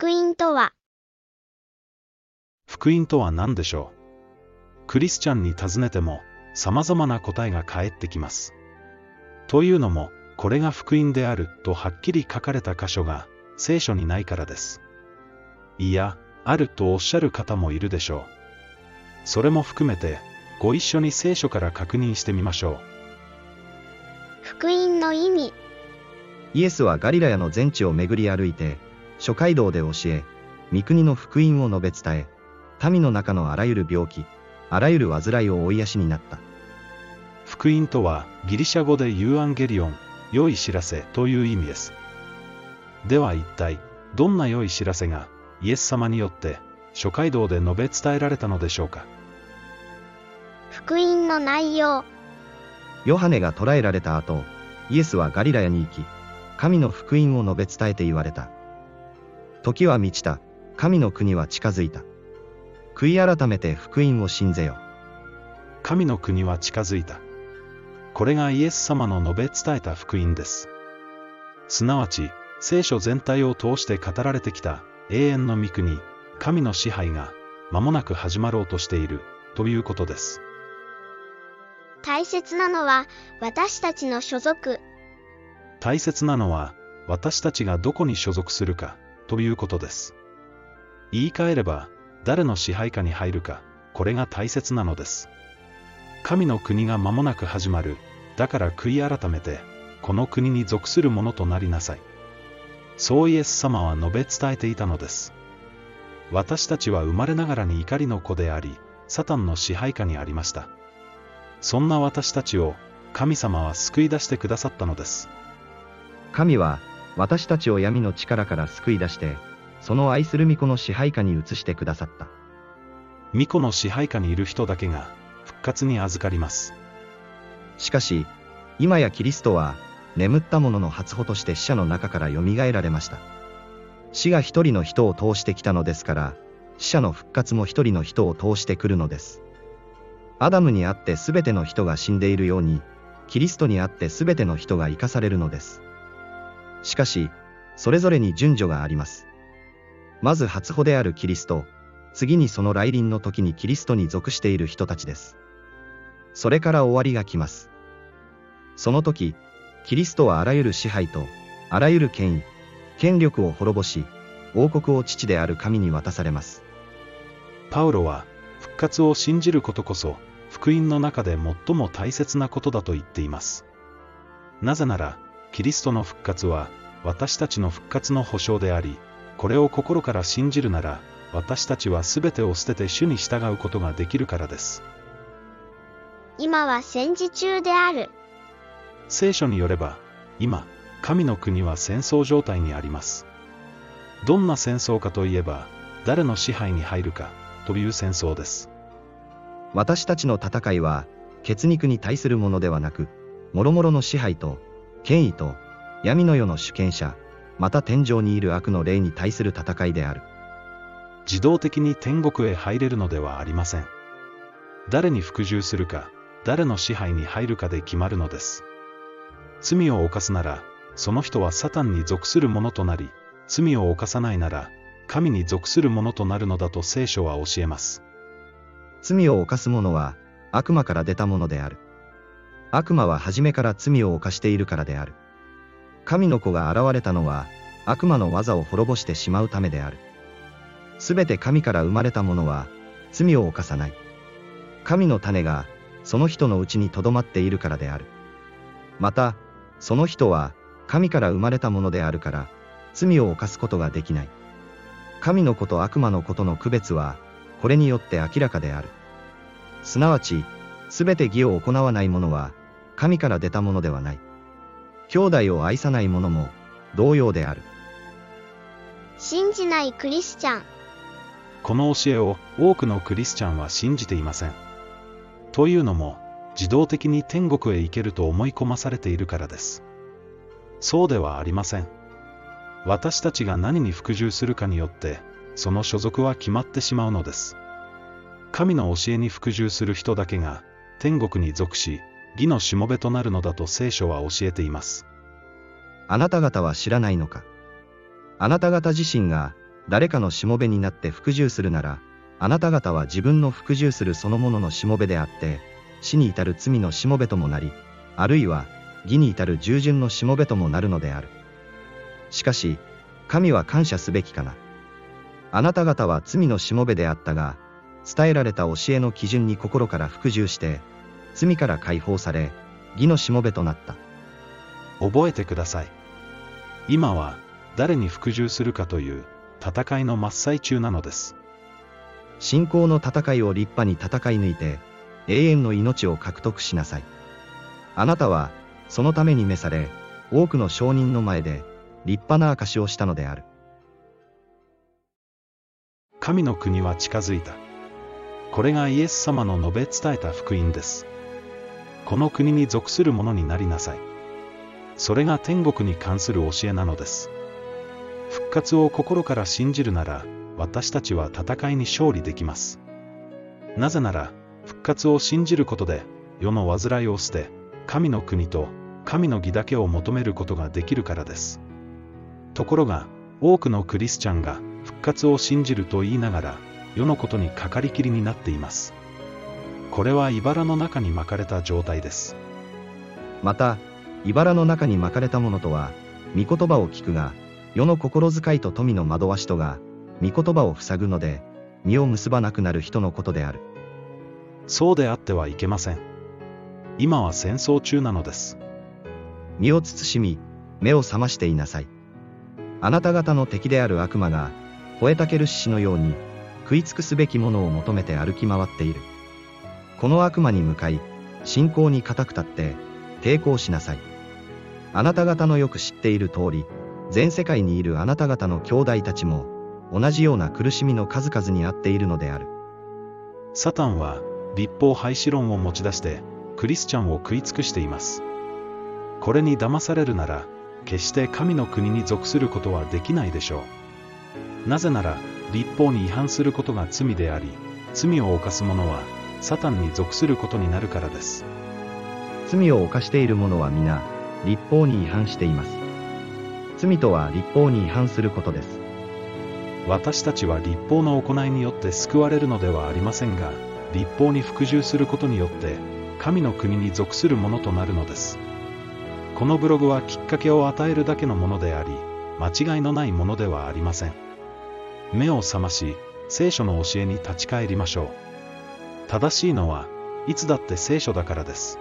福音とは？福音とは何でしょう？クリスチャンに尋ねても様々な答えが返ってきます。というのも、これが福音であるとはっきり書かれた箇所が聖書にないからです。いや、あるとおっしゃる方もいるでしょう。それも含めて、ご一緒に聖書から確認してみましょう。福音の意味イエスはガリラヤの全地を巡り歩いて、諸街道で教え、御国の福音を述べ伝え、民の中のあらゆる病気、あらゆる患いを追いやしになった。福音とはギリシャ語でユーアンゲリオン、良い知らせという意味です。では一体、どんな良い知らせがイエス様によって諸街道で述べ伝えられたのでしょうか？福音の内容ヨハネが捕らえられた後、イエスはガリラヤに行き、神の福音を述べ伝えて言われた。時は満ちた、神の国は近づいた。悔い改めて福音を信ぜよ。神の国は近づいた。これがイエス様の述べ伝えた福音です。すなわち、聖書全体を通して語られてきた永遠の御国、神の支配が間もなく始まろうとしているということです。大切なのは私たちの所属大切なのは私たちがどこに所属するかということです。言い換えれば誰の支配下に入るか、これが大切なのです。神の国が間もなく始まる。だから悔い改めて、この国に属するものとなりなさい。そうイエス様は述べ伝えていたのです。私たちは生まれながらに怒りの子であり、サタンの支配下にありました。そんな私たちを、神様は救い出してくださったのです。神は、私たちを闇の力から救い出して、その愛する御子の支配下に移してくださった。巫女の支配下にいる人だけが、復活に預かります。しかし、今やキリストは、眠った者の初歩として死者の中から蘇られました。死が一人の人を通してきたのですから、死者の復活も一人の人を通してくるのです。アダムにあってすべての人が死んでいるように、キリストにあってすべての人が生かされるのです。しかし、それぞれに順序があります。まず初歩であるキリスト、次にその来臨の時にキリストに属している人たちです。それから終わりが来ます。その時、キリストはあらゆる支配と、あらゆる権威、権力を滅ぼし、王国を父である神に渡されます。パウロは、復活を信じることこそ、福音の中で最も大切なことだと言っています。なぜなら、キリストの復活は、私たちの復活の保証であり、これを心から信じるなら、私たちは全てを捨てて主に従うことができるからです。今は戦時中である聖書によれば、今、神の国は戦争状態にあります。どんな戦争かといえば、誰の支配に入るか、という戦争です。私たちの戦いは、血肉に対するものではなく、諸々の支配と、権威と、闇の世の主権者、また天上にいる悪の霊に対する戦いである。自動的に天国へ入れるのではありません。誰に服従するか、誰の支配に入るかで決まるのです。罪を犯すなら、その人はサタンに属するものとなり、罪を犯さないなら、神に属するものとなるのだと聖書は教えます。罪を犯す者は、悪魔から出たものである。悪魔は初めから罪を犯しているからである。神の子が現れたのは、悪魔の技を滅ぼしてしまうためである。すべて神から生まれた者は、罪を犯さない。神の種が、その人のうちに留まっているからである。また、その人は、神から生まれたものであるから、罪を犯すことができない。神の子と悪魔のことの区別は、これによって明らかである。すなわち、すべて義を行わない者は、神から出たものではない。兄弟を愛さない者も、同様である。信じないクリスチャンこの教えを多くのクリスチャンは信じていません。というのも、自動的に天国へ行けると思い込まされているからです。そうではありません。私たちが何に服従するかによって、その所属は決まってしまうのです。神の教えに服従する人だけが、天国に属し、義のしもべとなるのだと聖書は教えています。あなた方は知らないのか？あなた方自身が、誰かのしもべになって服従するなら、あなた方は自分の服従するそのもののしもべであって、死に至る罪のしもべともなり、あるいは義に至る従順のしもべともなるのである。しかし、神は感謝すべきかな？あなた方は罪のしもべであったが、伝えられた教えの基準に心から服従して、罪から解放され、義のしもべとなった。覚えてください。今は、誰に服従するかという、戦いの真っ最中なのです。信仰の戦いを立派に戦い抜いて、永遠の命を獲得しなさい。あなたは、そのために召され、多くの証人の前で、立派な証しをしたのである。神の国は近づいた。これがイエス様の述べ伝えた福音です。この国に属する者になりなさい。それが天国に関する教えなのです。復活を心から信じるなら、私たちは戦いに勝利できます。なぜなら、復活を信じることで、世の煩いを捨て、神の国と神の義だけを求めることができるからです。ところが、多くのクリスチャンが復活を信じると言いながら、世のことにかかりきりになっています。これは茨の中に巻かれた状態です。また、茨の中に巻かれた者とは、御言葉を聞くが、世の心遣いと富の惑わしとが、御言葉を塞ぐので、身を結ばなくなる人のことである。そうであってはいけません。今は戦争中なのです。身を慎み、目を覚ましていなさい。あなた方の敵である悪魔が、吠えたける獅子のように、食い尽くすべきものを求めて歩き回っている。この悪魔に向かい、信仰に固く立って、抵抗しなさい。あなた方のよく知っている通り、全世界にいるあなた方の兄弟たちも、同じような苦しみの数々にあっているのである。サタンは、立法廃止論を持ち出して、クリスチャンを食い尽くしています。これに騙されるなら、決して神の国に属することはできないでしょう。なぜなら、立法に違反することが罪であり、罪を犯す者は、サタンに属することになるからです。罪を犯している者は皆、立法に違反しています。罪とは立法に違反することです。私たちは立法の行いによって救われるのではありませんが、立法に服従することによって、神の国に属するものとなるのです。このブログはきっかけを与えるだけのものであり、間違いのないものではありません。目を覚まし、聖書の教えに立ち返りましょう。正しいのは、いつだって聖書だからです。